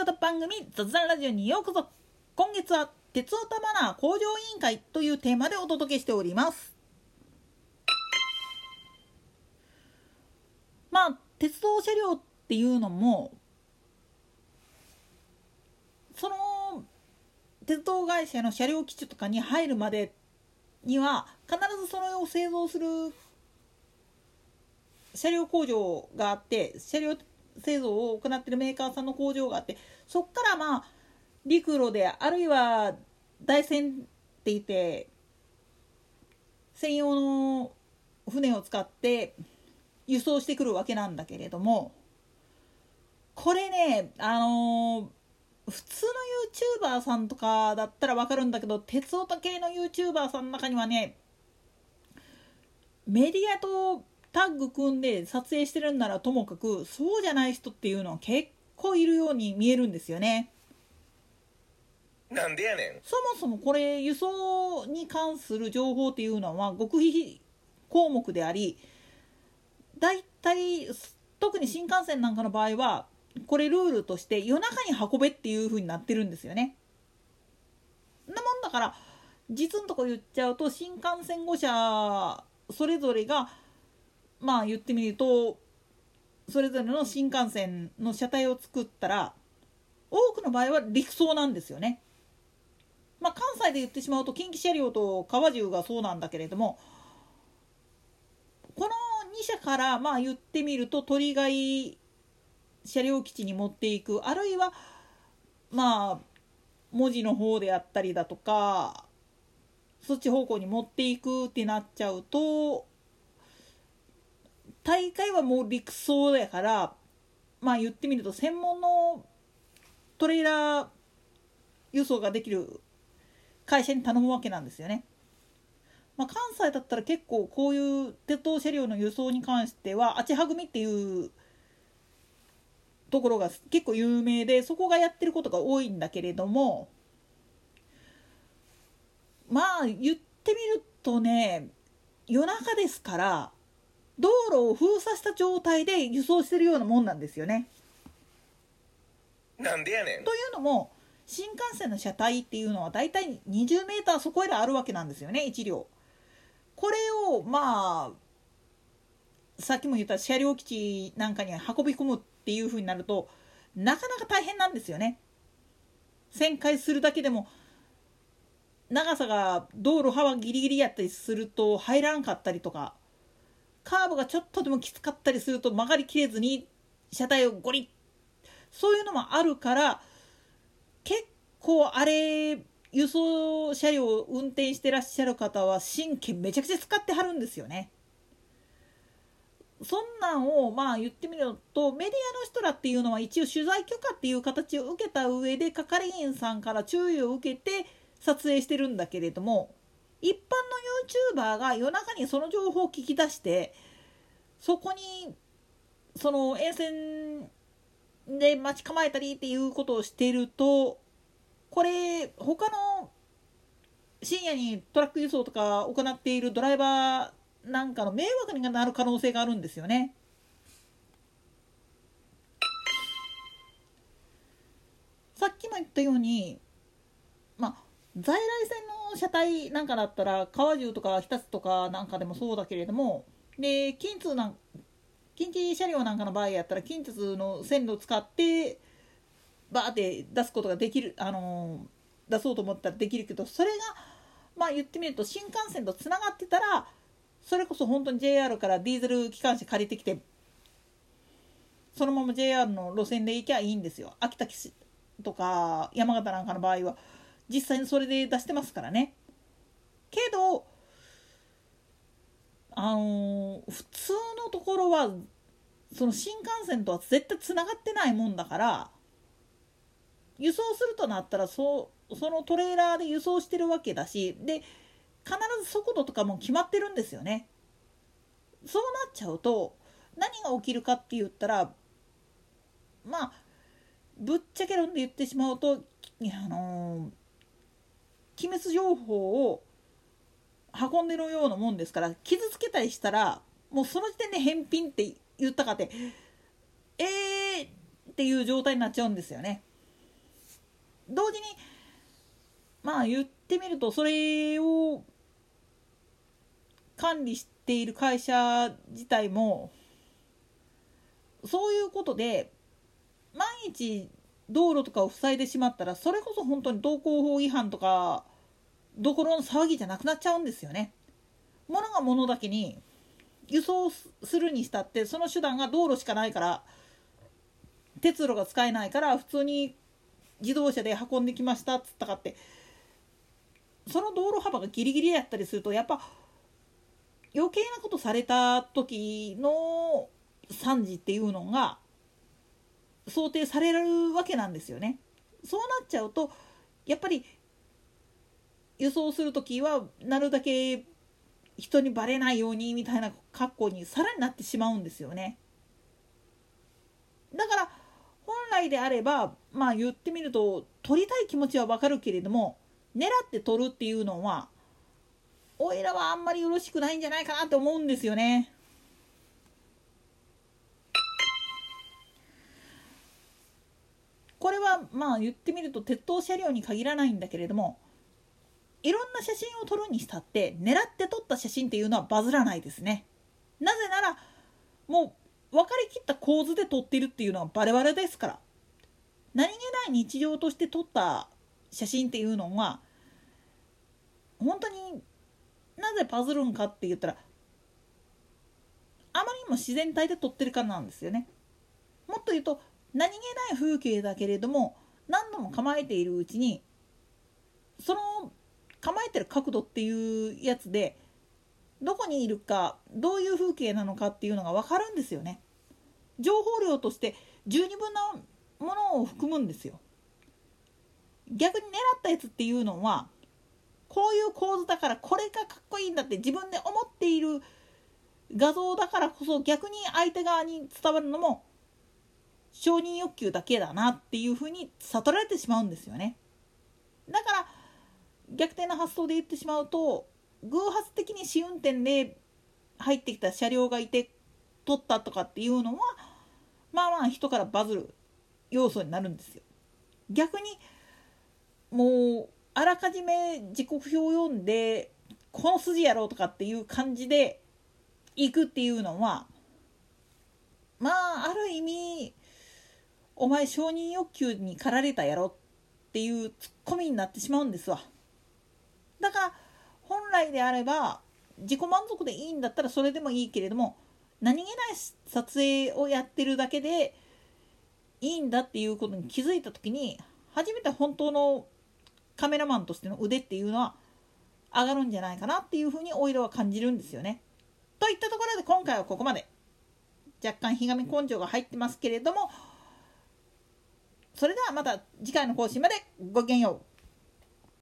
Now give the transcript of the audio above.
事番組雑談ラジオにようこそ。今月は鉄オタマナー向上委員会というテーマでお届けしております。まあ鉄道車両っていうのもその鉄道会社の車両基地とかに入るまでには必ずそれを製造する車両工場があって車両製造を行ってるメーカーさんの工場があってそこからまあ陸路であるいは台船って言って専用の船を使って輸送してくるわけなんだけれどもこれねあの普通の YouTuber さんとかだったら分かるんだけど鉄オタ系の YouTuber さんの中にはねメディアとタッグ組んで撮影してるんならともかくそうじゃない人っていうのは結構いるように見えるんですよね。なんでやねんそもそもこれ輸送に関する情報っていうのは極秘項目でありだいたい特に新幹線なんかの場合はこれルールとして夜中に運べっていう風になってるんですよね。なもんだから実のとこ言っちゃうと新幹線5社それぞれがまあ言ってみるとそれぞれの新幹線の車体を作ったら多くの場合は陸送なんですよね。まあ、関西で言ってしまうと近畿車両と川中がそうなんだけれどもこの2社からまあ言ってみると鳥貝車両基地に持っていくあるいはまあ文字の方であったりだとかそっち方向に持っていくってなっちゃうと大会はもう陸送だからまあ言ってみると専門のトレーラー輸送ができる会社に頼むわけなんですよね。まあ、関西だったら結構こういう鉄道車両の輸送に関してはあちは組っていうところが結構有名でそこがやってることが多いんだけれどもまあ言ってみるとね夜中ですから道路を封鎖した状態で輸送してるようなもんなんですよね。なんでやねんというのも新幹線の車体っていうのはだいたい20メーターそこへらあるわけなんですよね1両。これをまあさっきも言った車両基地なんかに運び込むっていう風になるとなかなか大変なんですよね。旋回するだけでも長さが道路幅ギリギリやったりすると入らんかったりとかカーブがちょっとでもきつかったりすると曲がりきれずに車体をゴリッそういうのもあるから結構あれ輸送車両を運転してらっしゃる方は神経めちゃくちゃ使ってはるんですよね。そんなんをまあ言ってみるとメディアの人らっていうのは一応取材許可っていう形を受けた上で係員さんから注意を受けて撮影してるんだけれども一般 YouTuber が夜中にその情報を聞き出してそこにその沿線で待ち構えたりっていうことをしているとこれ他の深夜にトラック輸送とか行っているドライバーなんかの迷惑になる可能性があるんですよね。さっきも言ったようにまあ在来線車体なんかだったら川中とか日立とかなんかでもそうだけれどもで近通なん近畿車両なんかの場合やったら近鉄の線路を使ってバーって出すことができる、あのー、出そうと思ったらできるけどそれがまあ言ってみると新幹線とつながってたらそれこそ本当に JR からディーゼル機関車借りてきてそのまま JR の路線で行きゃいいんですよ。秋田とか山形なんかの場合は。実際にそれで出してますからねけどあのー、普通のところはその新幹線とは絶対つながってないもんだから輸送するとなったらそうそのトレーラーで輸送してるわけだしで必ず速度とかも決まってるんですよね。そうなっちゃうと何が起きるかって言ったらまあぶっちゃけ論で言ってしまうとあのー、機密情報を運んでるようなもんですから傷つけたりしたらもうその時点で返品って言ったかってえーっていう状態になっちゃうんですよね。同時にまあ言ってみるとそれを管理している会社自体もそういうことで万一道路とかを塞いでしまったらそれこそ本当に道交法違反とかどころの騒ぎじゃなくなっちゃうんですよね。物が物だけに輸送するにしたってその手段が道路しかないから鉄路が使えないから普通に自動車で運んできましたっつったかってその道路幅がギリギリやったりするとやっぱ余計なことされた時の惨事っていうのが想定されるわけなんですよね。そうなっちゃうとやっぱり輸送する時はなるだけ人にバレないようにみたいな格好にさらになってしまうんですよね。だから本来であればまあ言ってみると取りたい気持ちはわかるけれども狙って取るっていうのはおいらはあんまりよろしくないんじゃないかなって思うんですよね。これはまあ言ってみると鉄道車両に限らないんだけれどもいろんな写真を撮るにしたって狙って撮った写真っていうのはバズらないですね。なぜならもう分かりきった構図で撮ってるっていうのはバレバレですから。何気ない日常として撮った写真っていうのは本当になぜバズるんかって言ったらあまりにも自然体で撮ってるからなんですよね。もっと言うと何気ない風景だけれども何度も構えているうちにその構えてる角度っていうやつでどこにいるかどういう風景なのかっていうのが分かるんですよね。情報量として十二分なものを含むんですよ。逆に狙ったやつっていうのはこういう構図だからこれがかっこいいんだって自分で思っている画像だからこそ逆に相手側に伝わるのも承認欲求だけだなっていうふうに悟られてしまうんですよね。だから逆転の発想で言ってしまうと偶発的に試運転で入ってきた車両がいて取ったとかっていうのはまあまあ人からバズる要素になるんですよ。逆にもうあらかじめ時刻表を読んでこの筋やろうとかっていう感じで行くっていうのはまあある意味お前承認欲求に駆られたやろっていうツッコミになってしまうんですわ。だから本来であれば自己満足でいいんだったらそれでもいいけれども何気ない撮影をやってるだけでいいんだっていうことに気づいた時に初めて本当のカメラマンとしての腕っていうのは上がるんじゃないかなっていうふうにお色は感じるんですよね。といったところで今回はここまで。若干ひがみ根性が入ってますけれどもそれではまた次回の更新までごきげんよう。